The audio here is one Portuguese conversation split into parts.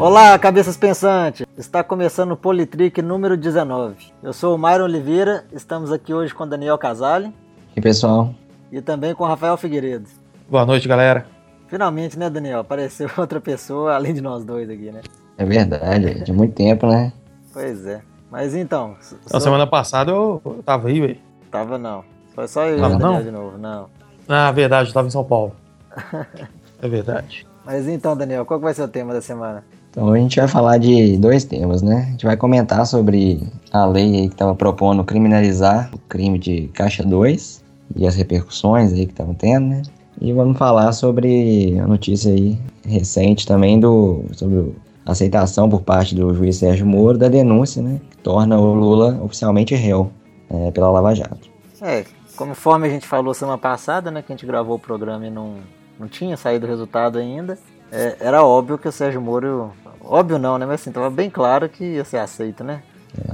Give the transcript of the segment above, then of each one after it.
Olá, cabeças pensantes! Está começando o Politrick número 19. Eu sou o Myron Oliveira, estamos aqui hoje com Daniel Casale. E pessoal? E também com Rafael Figueiredo. Boa noite, galera. Finalmente, né, Daniel? Apareceu outra pessoa além de nós dois aqui, né? É verdade, de muito tempo, né? Pois é. Mas então. Na semana passada eu, tava aí, ué. Tava não. Foi só eu e Tava o Daniel não? de novo, não. Ah, verdade, eu tava em São Paulo. é verdade. Mas então, Daniel, qual que vai ser o tema da semana? Então a gente vai falar de dois temas, né? A gente vai comentar sobre a lei que estava propondo criminalizar o crime de caixa 2 e as repercussões aí que estavam tendo, né? E vamos falar sobre a notícia aí recente também do sobre a aceitação por parte do juiz Sérgio Moro da denúncia, né? Que torna o Lula oficialmente réu é, pela Lava Jato. É, conforme a gente falou semana passada, né, que a gente gravou o programa e não, não tinha saído o resultado ainda, é, era óbvio que o Sérgio Moro. Óbvio não, né? Mas assim, tava bem claro que ia ser aceito, né?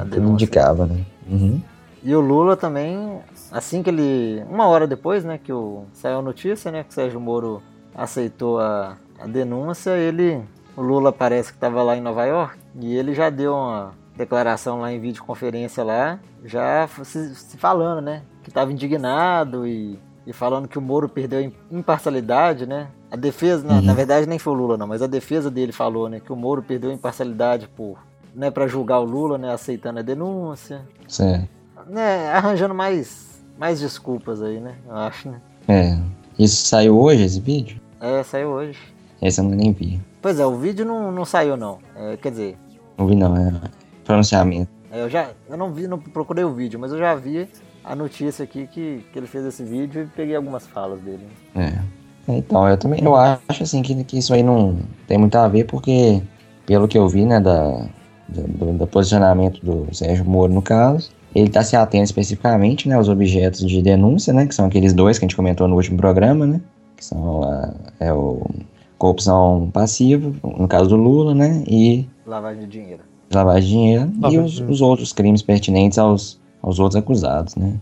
denúncia. indicava, né? Uhum. E o Lula também, assim que ele. Uma hora depois, né, que o, saiu a notícia, né, que o Sérgio Moro aceitou a, a denúncia, ele. O Lula parece que estava lá em Nova York e ele já deu uma declaração lá em videoconferência lá, já se, se falando, né? Que estava indignado e, e falando que o Moro perdeu imparcialidade, né? A defesa, na, na verdade nem foi o Lula não, mas a defesa dele falou, né, que o Moro perdeu a imparcialidade por, né, para julgar o Lula, né, aceitando a denúncia Certo. né, arranjando mais, mais desculpas aí, né? Eu acho, né? É. Isso saiu hoje, esse vídeo? É, saiu hoje. Esse eu nem vi. Pois é, o vídeo não, não saiu, não. É, quer dizer, Não vi não, é pronunciamento. é, eu já eu não vi, não procurei o vídeo, mas eu já vi a notícia aqui que, que ele fez esse vídeo e peguei algumas falas dele. É. Então, eu também eu acho assim que, que isso aí não tem muito a ver, porque pelo que eu vi, né, da, do, do posicionamento do Sérgio Moro no caso, ele está se atendo especificamente, né, aos objetos de denúncia, né, que são aqueles dois que a gente comentou no último programa, né, que são a, é o corrupção passiva, no caso do Lula, né, e Lavagem de dinheiro. lavagem de dinheiro e Lavagem de os, os outros crimes pertinentes aos, aos outros acusados, né?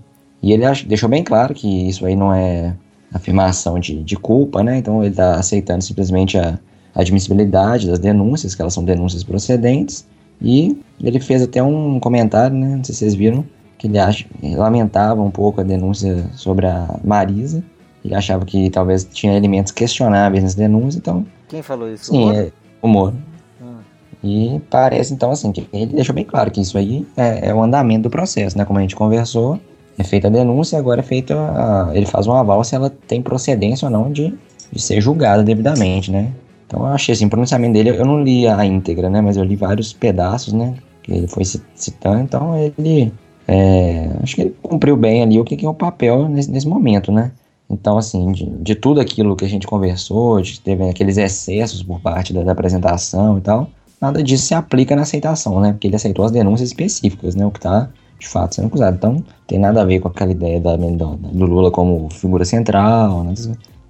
E ele deixou bem claro que isso aí não é afirmação de, de culpa, né? Então ele está aceitando simplesmente a admissibilidade das denúncias, que elas são denúncias procedentes, e ele fez até um comentário, né? Não sei se vocês viram, que ele acha, ele lamentava um pouco a denúncia sobre a Marisa, ele achava que talvez tinha elementos questionáveis nessa denúncia, então, Quem falou isso? sim, O Moro? é o Moro. E parece então assim que ele deixou bem claro que isso aí é, é o andamento do processo, né? Como a gente conversou, é feita a denúncia, agora é feita ele faz um aval se ela tem procedência ou não de, de ser julgada devidamente, né? Então eu achei assim, o pronunciamento dele, eu não li a íntegra, né? Mas eu li vários pedaços, né? Que ele foi ci- citando, então ele é, acho que ele cumpriu bem ali o que, que é o papel nesse, nesse momento, né? Então, assim, de, de tudo aquilo que a gente conversou, de teve aqueles excessos por parte da, da apresentação e tal, nada disso se aplica na aceitação, né? Porque ele aceitou as denúncias específicas, né? O que tá, de fato, sendo acusado. Então, tem nada a ver com aquela ideia da, do, do Lula como figura central, né?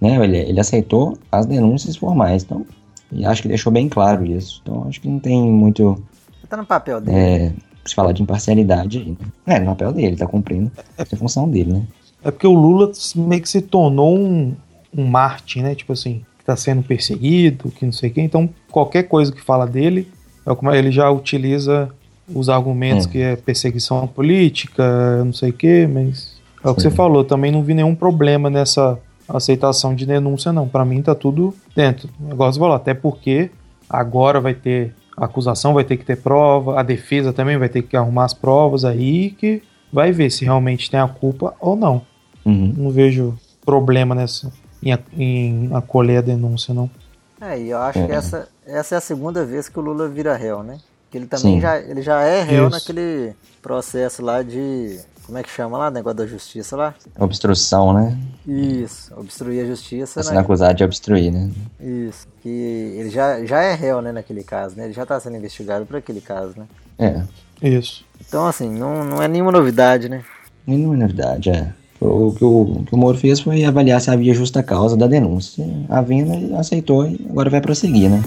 né? Ele, ele aceitou as denúncias formais, então, e acho que deixou bem claro isso. Então, acho que não tem muito Tá no papel dele. é, se falar de imparcialidade aí, né? É, no papel dele, tá cumprindo a função dele, né? É porque o Lula meio que se tornou um, um Marte, né? Tipo assim, que tá sendo perseguido, que não sei o quê. Então, qualquer coisa que fala dele, é como ele já utiliza os argumentos Hum. que é perseguição política, não sei o quê, mas é o que você falou, também não vi nenhum problema nessa aceitação de denúncia, não. Pra mim tá tudo dentro. O negócio falou, até porque agora vai ter a acusação, vai ter que ter prova, a defesa também vai ter que arrumar as provas aí que vai ver se realmente tem a culpa ou não. Uhum. Não vejo problema nessa em, em acolher a denúncia, não. É, e eu acho É. que essa, essa é a segunda vez que o Lula vira réu, né? Que ele também Sim. já, ele já é réu Isso. naquele processo lá de. Como é que chama lá? Negócio da justiça lá? Obstrução, né? Isso, obstruir a justiça, Tá sendo né? acusado de obstruir, né? Isso. Que ele já, já é réu, né, naquele caso, né? Ele já tá sendo investigado por aquele caso, né? É, Isso. Então, assim, não, não é nenhuma novidade, né? é novidade, é. O que o, o que o Moro fez foi avaliar se havia justa causa da denúncia. Havendo, aceitou e agora vai prosseguir, né?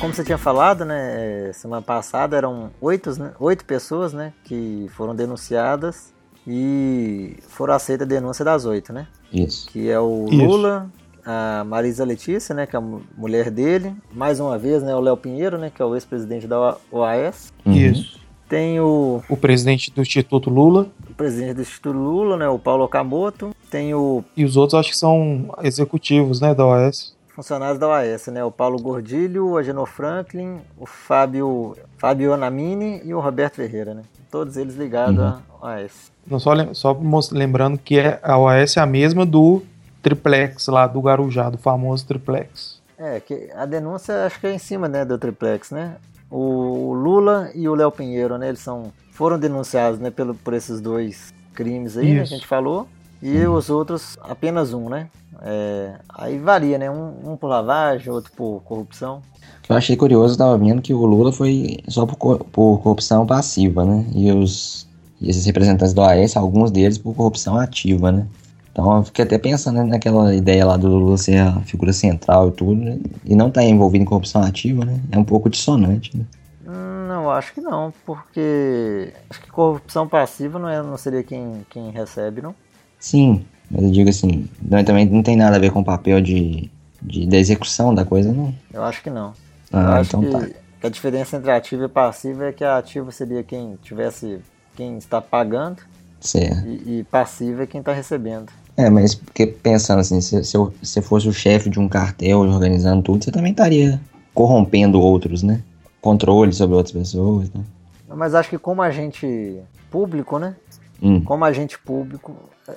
Como você tinha falado, né? Semana passada eram oito, né, oito pessoas, né? Que foram denunciadas E foram aceitas a denúncia das oito, né? Isso. Que é o Isso. Lula, a Marisa Letícia, né? Que é a mu- mulher dele. Mais uma vez, né? O Léo Pinheiro, né? Que é o ex-presidente da OAS. Uhum. Isso. Tem o, O presidente do Instituto Lula o presidente do Instituto Lula, né? O Paulo Okamoto. Tem o e os outros acho que são executivos, né, da OAS. funcionários da OAS, né? O Paulo Gordilho, o Agenor Franklin, o Fábio, Fábio Anamini e o Roberto Ferreira, né? Todos eles ligados Uhum. à OAS. Não só, lem- só lembrando que é, a OAS é a mesma do triplex lá do Garujá, do famoso triplex. É, que a denúncia acho que é em cima, né, do triplex, né? O Lula e o Léo Pinheiro, né? Eles são, foram denunciados, né, pelo, por esses dois crimes aí, né, que a gente falou. E os outros, apenas um, né? É, aí varia, né? Um, um por lavagem, outro por corrupção. Eu achei curioso, eu tava vendo que o Lula foi só por, co- por corrupção passiva, né? E os e esses representantes do AS, alguns deles por corrupção ativa, né? Então eu fiquei até pensando naquela ideia lá do Lula ser a figura central e tudo, né? e não estar envolvido em corrupção ativa, né? É um pouco dissonante, né? Hum, Não, acho que não, porque acho que corrupção passiva não, é, não seria quem, quem recebe, não? Sim, mas eu digo assim, não, também não tem nada a ver com o papel de, de, da execução da coisa, não. Eu acho que não. Ah, acho então que, tá. que a diferença entre ativa e passiva é que a ativa seria quem tivesse quem está pagando Certo. e, e passiva é quem está recebendo. É, mas porque pensando assim, se, se eu- se fosse o chefe de um cartel organizando tudo, você também estaria corrompendo outros, né? Controle sobre outras pessoas, né? Mas acho que como agente público, né? Hum, Como agente público,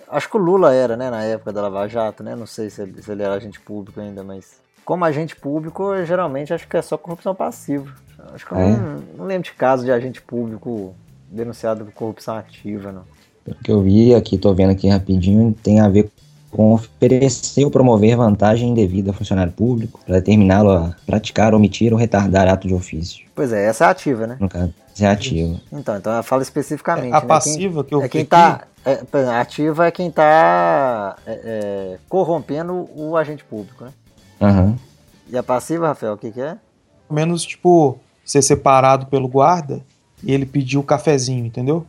acho que o Lula era, né, na época da Lava Jato, né? Não sei se ele, se ele era agente público ainda, mas como agente público, eu, geralmente acho que é só corrupção passiva. Acho que eu É? não, não lembro de caso de agente público denunciado por corrupção ativa, não. Pelo que eu vi aqui, tô vendo aqui rapidinho, tem a ver com oferecer ou promover vantagem indevida a funcionário público para determiná-lo a praticar, omitir ou retardar ato de ofício. Pois é, essa é ativa, né? No caso, isso é ativo. Então, então ela fala especificamente. a né? passiva que eu Quem, é vi quem aqui, tá. é, ativa é quem tá é, é, corrompendo o agente público, né? Aham. E a passiva, Rafael, o que, que é? pelo menos, tipo, ser separado pelo guarda e ele pedir o cafezinho, entendeu?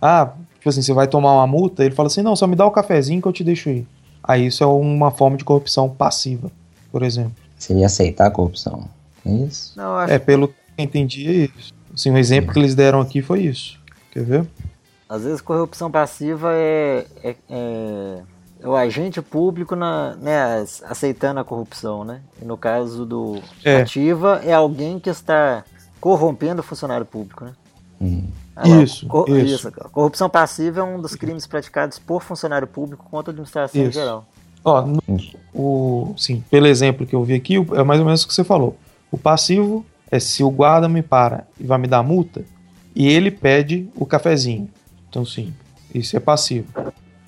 Ah, tipo assim, você vai tomar uma multa, ele fala assim, não, só me dá o cafezinho que eu te deixo ir. Aí isso é uma forma de corrupção passiva, por exemplo. Seria aceitar a corrupção. É isso? Não, eu acho É, pelo que eu entendi, é isso. Assim, o exemplo que eles deram aqui foi isso. Quer ver? Às vezes corrupção passiva é, é, é- é o agente público na, né, aceitando a corrupção, né? E no caso do É. ativa é alguém que está corrompendo o funcionário público, né? Hum. Lá, Isso, co- isso. Corrupção passiva é um dos crimes praticados por funcionário público contra a administração em Isso. geral. Ó, no- o, sim, pelo exemplo que eu vi aqui, é mais ou menos o que você falou. O passivo é se o guarda me para e vai me dar multa e ele pede o cafezinho. Então, sim, isso é passivo.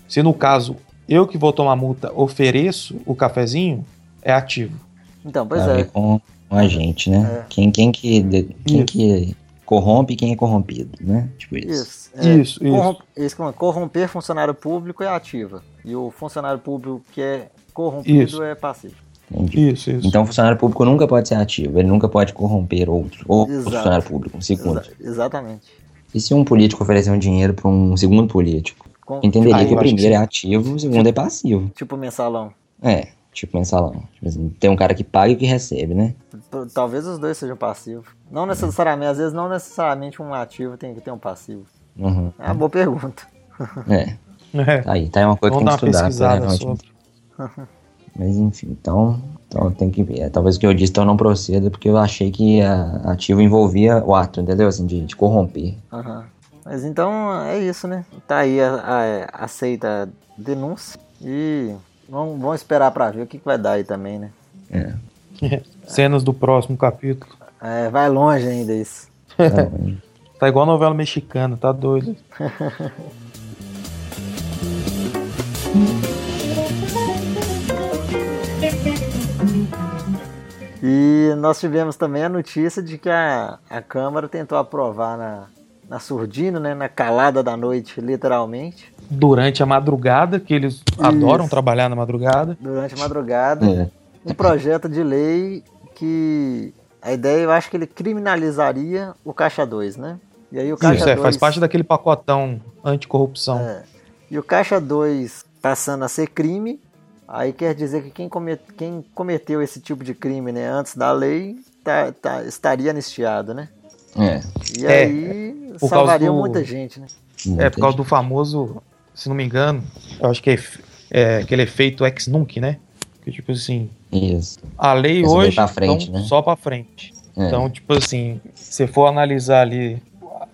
Se no caso eu que vou tomar multa ofereço o cafezinho, é ativo. Então, pois Tem a é. ver com o agente, né? É. Quem, quem, que, quem Isso. que corrompe quem é corrompido, né? Tipo isso. Isso. é, Isso, isso. corrom- isso que é, corromper funcionário público é ativa. E o funcionário público que é corrompido Isso. é passivo. Entendi. Isso, isso. Então o funcionário público nunca pode ser ativo, ele nunca pode corromper outro. Ou o Exato. funcionário público, um segundo. Exa- exatamente. E se um político oferecer um dinheiro para um segundo político? Com- Entenderia Ah, que o acho que primeiro é ativo, o segundo é passivo. Tipo mensalão. É, tipo mensalão. Tipo assim, tem um cara que paga e que recebe, né? Talvez os dois sejam passivos. Não necessariamente, às vezes não necessariamente um ativo tem que ter um passivo. Uhum. É uma boa pergunta. É, É, tá aí, tá aí uma coisa que vamos tem dar que estudar. pesquisada provavelmente. sobre. Mas enfim, então, então tem que ver. É, Talvez o que eu disse então não proceda, porque eu achei que a ativo envolvia o ato, entendeu? Assim, de, de corromper. Aham. Mas então é isso, né? Tá aí a, a- aceita a denúncia e vamos, vamos esperar pra ver o que, que vai dar aí também, né? É. Cenas do próximo capítulo. É, vai longe ainda isso. Tá, Tá igual novela mexicana, tá doido. E nós tivemos também a notícia de que a, a Câmara tentou aprovar na, na surdina, né? Na calada da noite, literalmente, Durante a madrugada, que eles adoram trabalhar na madrugada. durante a madrugada. é. um projeto de lei que a ideia eu acho que ele criminalizaria o caixa 2, né? E aí o caixa Isso, é, 2 faz parte daquele pacotão anticorrupção. é, E o caixa 2 passando a ser crime, aí quer dizer que quem, comet, quem cometeu esse tipo de crime né, antes da lei tá, tá, estaria anistiado, né? É. E É, aí por salvaria do- muita gente, né? É, por causa do famoso, se não me engano, eu acho que é, é aquele efeito ex nunc, né? Que tipo assim, Isso. a lei hoje pra frente, então, né? só pra frente. É. Então, tipo assim, se for analisar ali,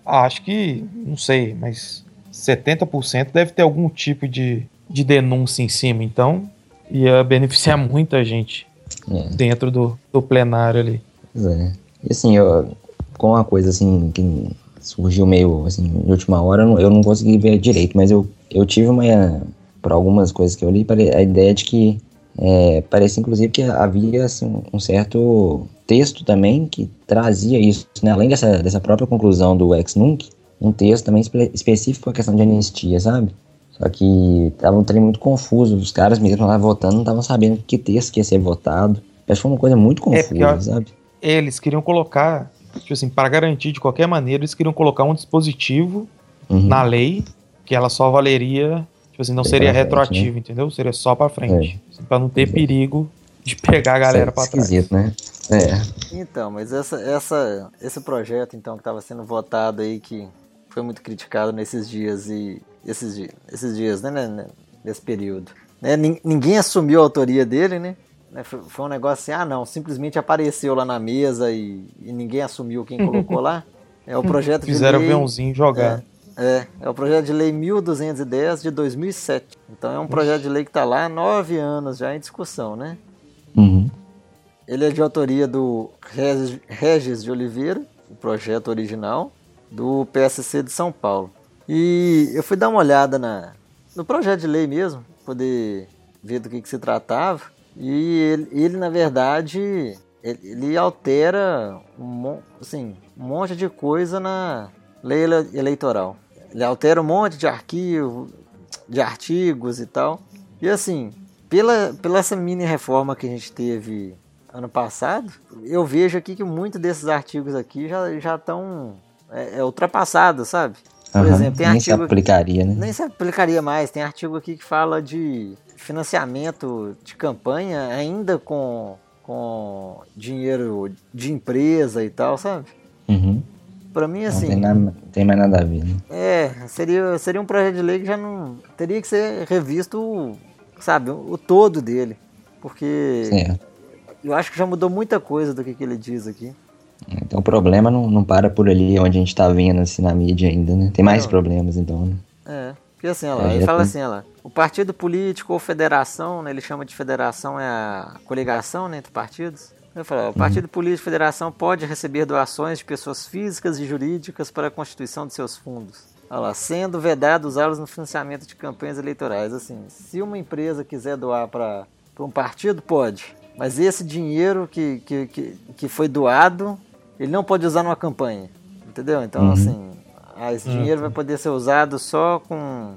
acho que, não sei, mas 70% deve ter algum tipo de, de denúncia em cima. Então, ia beneficiar muita gente É. dentro do, do plenário ali. Pois é. E assim, eu, com uma coisa assim que surgiu meio assim, de última hora, eu não, consegui ver direito, mas eu, eu tive uma. Por algumas coisas que eu li, a ideia de que é, parece inclusive que havia assim, um certo texto também que trazia isso, né? além dessa, dessa própria conclusão do ex nunc, um texto também espe- específico a questão de anistia, sabe? Só que tava um trem muito confuso, os caras mesmo lá votando não estavam sabendo que texto que ia ser votado. Acho que foi uma coisa muito É, confusa, a- sabe? Eles queriam colocar, tipo assim, para garantir de qualquer maneira, eles queriam colocar um dispositivo Uhum. na lei que ela só valeria, tipo assim, não Bem seria frente, retroativo, entendeu? Seria só pra frente. Assim, pra não ter Exato. perigo de pegar a galera é trás. esquisito, né? É. Então, mas essa, essa, esse projeto então que estava sendo votado aí, que foi muito criticado nesses dias e esses, di- esses dias, né, né, né, nesse período. Né, nin- ninguém assumiu a autoria dele, né? Né, Foi, foi um negócio assim, ah não, simplesmente apareceu lá na mesa e, e ninguém assumiu quem colocou lá. É o projeto de Fizeram lei... aviãozinho jogar. É, é o projeto de lei 1210 de 2007. Então é um projeto de lei que está lá há nove anos já em discussão, né? Uhum. Ele é de autoria do Regis, Regis de Oliveira, o projeto original, do PSC de São Paulo. E eu fui dar uma olhada na, no projeto de lei mesmo, poder ver do que, que se tratava. E ele, ele, na verdade, ele, ele altera um, assim, um monte de coisa na lei ele- eleitoral. Ele altera um monte de arquivo, de artigos e tal. E assim, pela, pela essa mini reforma que a gente teve ano passado, eu vejo aqui que muitos desses artigos aqui já já estão é, é ultrapassados, sabe? Por Aham. exemplo, tem Nem se artigo aplicaria, né? nem se aplicaria mais. Tem artigo aqui que fala de financiamento de campanha ainda com, com dinheiro de empresa e tal, sabe? Uhum. Pra mim, Não assim, tem, nada, não tem mais nada a ver, né? é, seria, seria um projeto de lei que já não. Teria que ser revisto, sabe, o, o todo dele. Porque Certo. eu acho que já mudou muita coisa do que, que ele diz aqui. Então o problema não, não para por ali onde a gente tá vendo assim na mídia ainda, né? Tem mais Não. problemas então, né? É, porque assim, olha lá, É, ele já fala tem- assim, olha lá, o partido político ou federação, né, ele chama de federação, é a coligação né, entre partidos. Ele fala, o partido político ou federação pode receber doações de pessoas físicas e jurídicas para a constituição de seus fundos. Olha lá, sendo vedado usá-los no financiamento de campanhas eleitorais. Assim, se uma empresa quiser doar para um partido, pode. Mas esse dinheiro que, que, que, que foi doado, ele não pode usar numa campanha. Entendeu? Então, Uhum. assim, ah, esse dinheiro vai poder ser usado só com,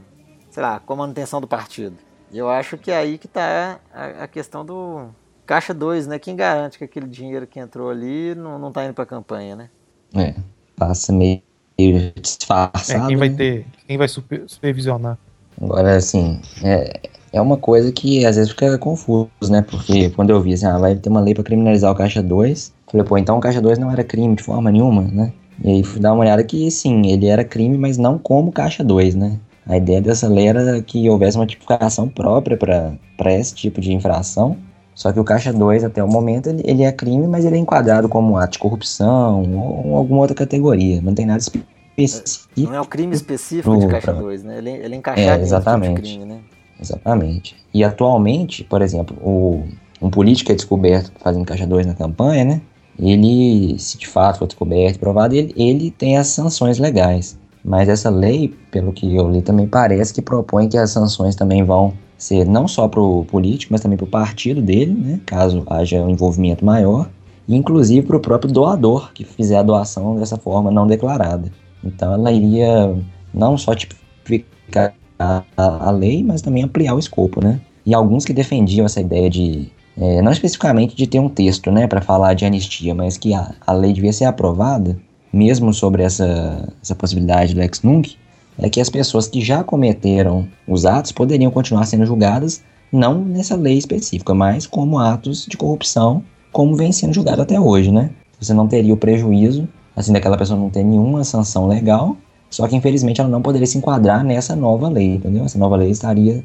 sei lá, com a manutenção do partido. E eu acho que é aí que está a, a questão do caixa 2, né? Quem garante que aquele dinheiro que entrou ali não, não tá indo pra campanha, né? É. Passa meio É, disfarçado. quem vai né? ter, quem vai super- supervisionar? Agora, assim, é, é uma coisa que às vezes fica confuso, né? Porque quando eu vi assim, ah, vai ter uma lei pra criminalizar o Caixa 2, falei, pô, então o Caixa 2 não era crime de forma nenhuma, né? E aí fui dar uma olhada que, sim, ele era crime, mas não como Caixa 2, né? A ideia dessa lei era que houvesse uma tipificação própria para esse tipo de infração. Só que o Caixa 2, até o momento, ele, ele é crime, mas ele é enquadrado como ato de corrupção ou, ou alguma outra categoria. Não tem nada específico. Não é o crime específico de caixa pra- 2, né? Ele, ele é encaixado É, em outro exatamente. tipo de crime, né? Exatamente. E atualmente, por exemplo, o, um político é descoberto fazendo caixa 2 na campanha, né? Ele, se de fato for descoberto e provado, ele, ele tem as sanções legais. Mas essa lei, pelo que eu li, também parece que propõe que as sanções também vão ser não só para o político, mas também para o partido dele, né? Caso haja um envolvimento maior. E inclusive para o próprio doador que fizer a doação dessa forma não declarada. Então ela iria não só tipificar a, a, a lei, mas também ampliar o escopo, né? E alguns que defendiam essa ideia de, é, não especificamente de ter um texto, né, para falar de anistia, mas que a, a lei devia ser aprovada, mesmo sobre essa, essa possibilidade do ex nunc, é que as pessoas que já cometeram os atos poderiam continuar sendo julgadas, não nessa lei específica, mas como atos de corrupção, como vem sendo julgado até hoje, né? Você não teria o prejuízo, assim, daquela pessoa não ter nenhuma sanção legal, só que infelizmente ela não poderia se enquadrar nessa nova lei, entendeu? Essa nova lei estaria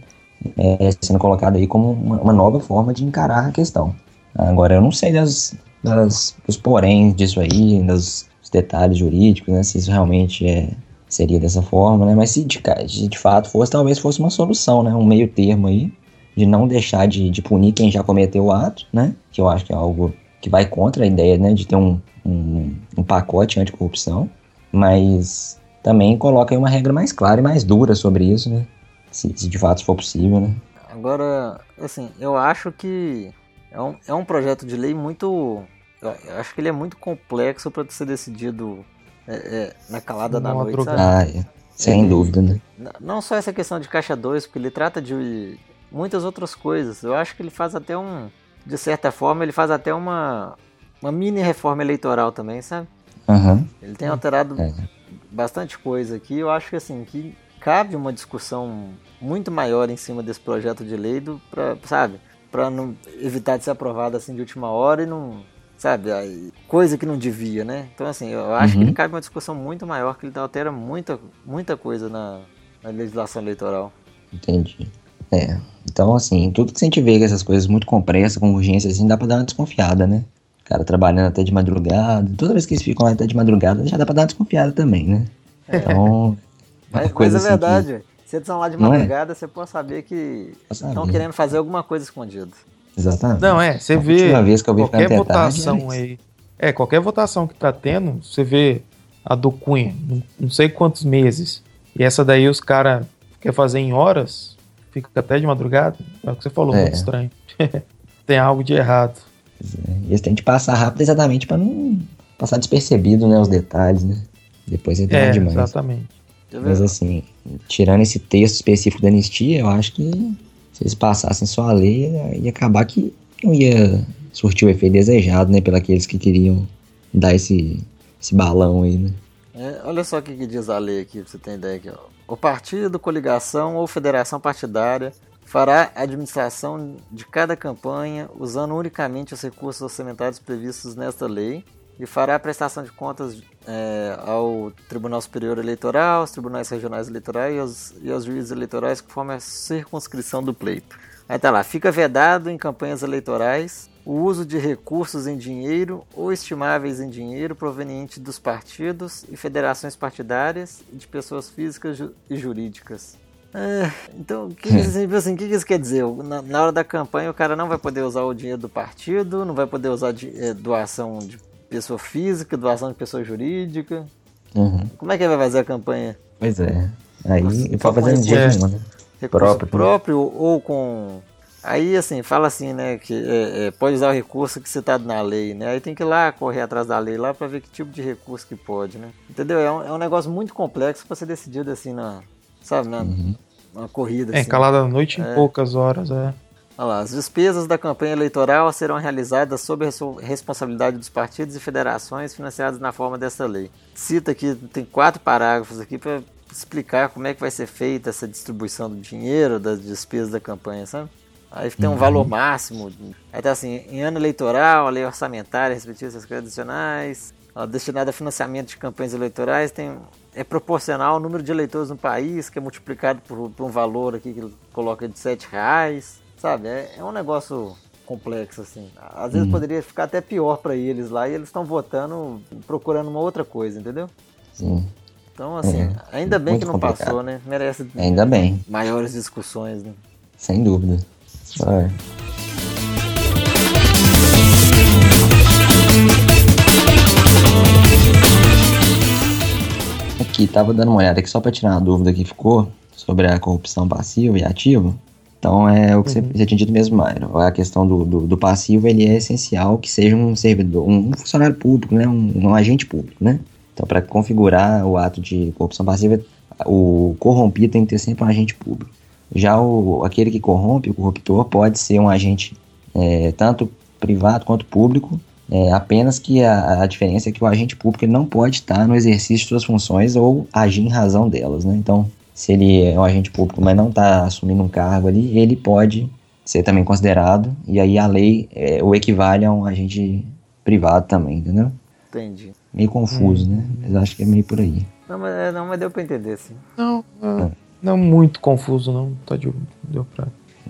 é, sendo colocada aí como uma, uma, nova forma de encarar a questão. Agora, eu não sei das, das, dos porém disso aí, dos detalhes jurídicos, né? Se isso realmente é, seria dessa forma, né? Mas se de, de fato fosse, talvez fosse uma solução, né? Um meio termo aí, de não deixar de, de punir quem já cometeu o ato, né? Que eu acho que é algo que vai contra a ideia, né? De ter um, um, um pacote anticorrupção, mas também coloca aí uma regra mais clara e mais dura sobre isso, né? Se, se de fato for possível, né? Agora, assim, eu acho que é um, é um projeto de lei muito. Eu acho que ele é muito complexo para ser decidido é, é, na calada da noite, sabe? Ah, é. Sem ele, dúvida, né? Não só essa questão de caixa 2, porque ele trata de muitas outras coisas. Eu acho que ele faz até um. De certa forma, ele faz até uma, uma mini reforma eleitoral também, sabe? Uhum. Ele tem alterado é. bastante coisa aqui. Eu acho que assim, que cabe uma discussão muito maior em cima desse projeto de lei, do, pra, sabe? Para não evitar de ser aprovado assim de última hora e não sabe? Coisa que não devia, né? Então, assim, eu acho uhum. que ele cabe uma discussão muito maior, que ele altera muita, muita coisa na, na legislação eleitoral. Entendi. É. Então, assim, tudo que a gente vê que essas coisas muito compressas, com urgência, assim, dá pra dar uma desconfiada, né? O cara trabalhando até de madrugada, toda vez que eles ficam lá até de madrugada, já dá pra dar uma desconfiada também, né? Então. Mas, mas é assim verdade. Que... Se eles estão lá de é? madrugada, é? você pode saber que estão querendo fazer alguma coisa escondida. Exatamente. Não, é, você vê vez que eu vi qualquer votação tarde, é aí. É, qualquer votação que tá tendo, você vê a do Cunha, não, sei quantos meses. E essa daí os caras querem fazer em horas, fica até de madrugada. É o que você falou, é. muito estranho. Tem algo de errado. É, eles têm que passar rápido exatamente para não passar despercebido, né, os detalhes, né? Depois é demais. demais. Exatamente. Mas assim, tirando esse texto específico da anistia, eu acho que se eles passassem só a lei, ia acabar que não ia surtir o efeito desejado, né? Pelos que queriam dar esse, esse balão aí, né? É, olha só o que, que, diz a lei aqui, pra você ter ideia aqui. Ó. O partido, coligação ou federação partidária fará a administração de cada campanha usando unicamente os recursos orçamentários previstos nesta lei e fará a prestação de contas é, ao Tribunal Superior Eleitoral, aos tribunais regionais eleitorais e aos, e aos juízes eleitorais conforme a circunscrição do pleito. Aí tá lá, fica vedado em campanhas eleitorais o uso de recursos em dinheiro ou estimáveis em dinheiro provenientes dos partidos e federações partidárias e de pessoas físicas e jurídicas. É, então, o que, assim, assim, que, que, isso quer dizer? Na, na, hora da campanha, o cara não vai poder usar o dinheiro do partido, não vai poder usar de, é, doação de pessoa física, doação de pessoa jurídica. Uhum. Como é que ele vai fazer a campanha? Pois é. Aí ele pode fazer um dia né? Próprio, próprio ou com. Aí assim, fala assim, né? Que é, é, pode usar o recurso que citado na lei, né? Aí tem que ir lá correr atrás da lei lá para ver que tipo de recurso que pode, né? Entendeu? É um, é um negócio muito complexo para ser decidido assim na. Sabe, na, uhum. uma corrida. É, assim. calada a noite em é. poucas horas, é. Lá, as despesas da campanha eleitoral serão realizadas sob a responsabilidade dos partidos e federações financiadas na forma desta lei. Cita aqui, tem quatro parágrafos aqui para explicar como é que vai ser feita essa distribuição do dinheiro, das despesas da campanha, sabe? Aí tem um uhum. valor máximo. Aí tá assim, em ano eleitoral, a lei orçamentária, respectivas essas adicionais, destinada a financiamento de campanhas eleitorais, tem, é proporcional ao número de eleitores no país, que é multiplicado por, por um valor aqui que ele coloca de sete reais. Sabe, é, é um negócio complexo, assim. Às vezes hum. poderia ficar até pior para eles lá e eles estão votando, procurando uma outra coisa, entendeu? Sim. Então, assim, é, ainda bem que não complicado. passou, né? Merece ainda bem. maiores discussões, né? Sem dúvida. É. Aqui, tava dando uma olhada aqui só para tirar uma dúvida que ficou sobre a corrupção passiva e ativa. Então é o que uhum. você, tinha dito mesmo, Mário. A questão do, do, do, passivo ele é essencial que seja um servidor, um funcionário público, né? um, um agente público, né? Então, para configurar o ato de corrupção passiva, o corrompido tem que ter sempre um agente público. Já o, aquele que corrompe, o corruptor, pode ser um agente é, tanto privado quanto público, É, apenas que a, a, diferença é que o agente público não pode estar no exercício de suas funções ou agir em razão delas, né? Então, se ele é um agente público, mas não está assumindo um cargo ali, ele pode ser também considerado, e aí a lei é, o equivale a um agente privado também, entendeu? Entendi. Meio confuso, hum. né? Mas acho que é meio por aí. Não, mas, é, não, mas deu pra entender, sim. Não, não, é. não muito confuso, não. Tá de, deu pra,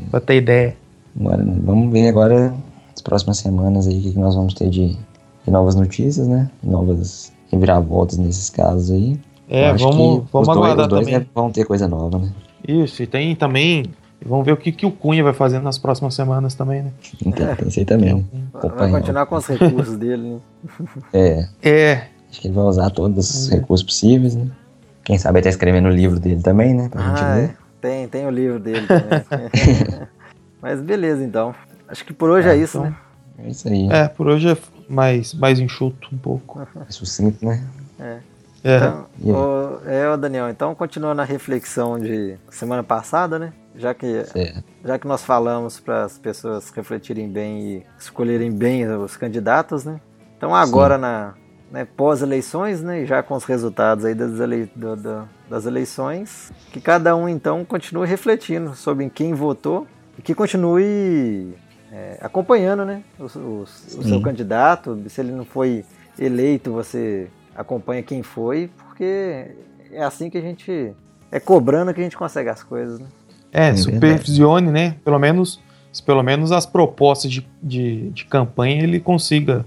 pra ter ideia. Agora, vamos ver agora as próximas semanas aí o que, que nós vamos ter de, de novas notícias, né? Novas reviravoltas nesses casos aí. É, vamos, vamos os aguardar dois, os dois também. vão ter coisa nova, né? Isso, e tem também. Vamos ver o que, que o Cunha vai fazer nas próximas semanas também, né? Então, pensei também. Vai continuar com os recursos dele, né? É. É. Acho que ele vai usar todos os recursos possíveis, né? Quem sabe até escrevendo o livro dele também, né? Pra gente Ah, ver. é. tem, tem o livro dele também. mas beleza, então. Acho que por hoje é, É, isso, então. né? É isso aí. É, por hoje é mais, mais enxuto um pouco. É sucinto, né? É. Então, E aí? ô, é, Daniel, então continuando a reflexão de semana passada, né? Já que, Certo. já que nós falamos para as pessoas refletirem bem e escolherem bem os candidatos, né? Então agora na né, pós-eleições, né? e Já com os resultados aí das, elei do- do- das eleições, que cada um então continue refletindo sobre em quem votou e que continue é, acompanhando, né? O, o- o seu Sim. candidato. Se ele não foi eleito, você acompanha quem foi, porque é assim que a gente é cobrando que a gente consegue as coisas, né? É, É supervisione, né? Pelo menos, se pelo menos as propostas de, de, de campanha ele consiga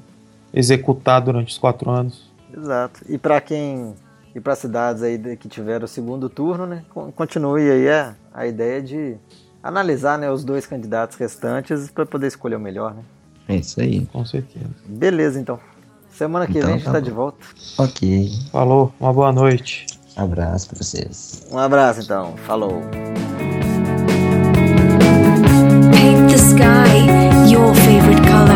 executar durante os quatro anos. Exato. E para quem e para cidades aí de- que tiveram o segundo turno, né, con- continue aí a, a ideia de analisar, né, os dois candidatos restantes para poder escolher o melhor, né? É isso aí. Com certeza. Beleza, então. Semana que então, vem a gente tá, tá de volta. Ok. Falou, uma boa noite. Um abraço pra vocês. Um abraço então, falou. Paint the sky your favorite color.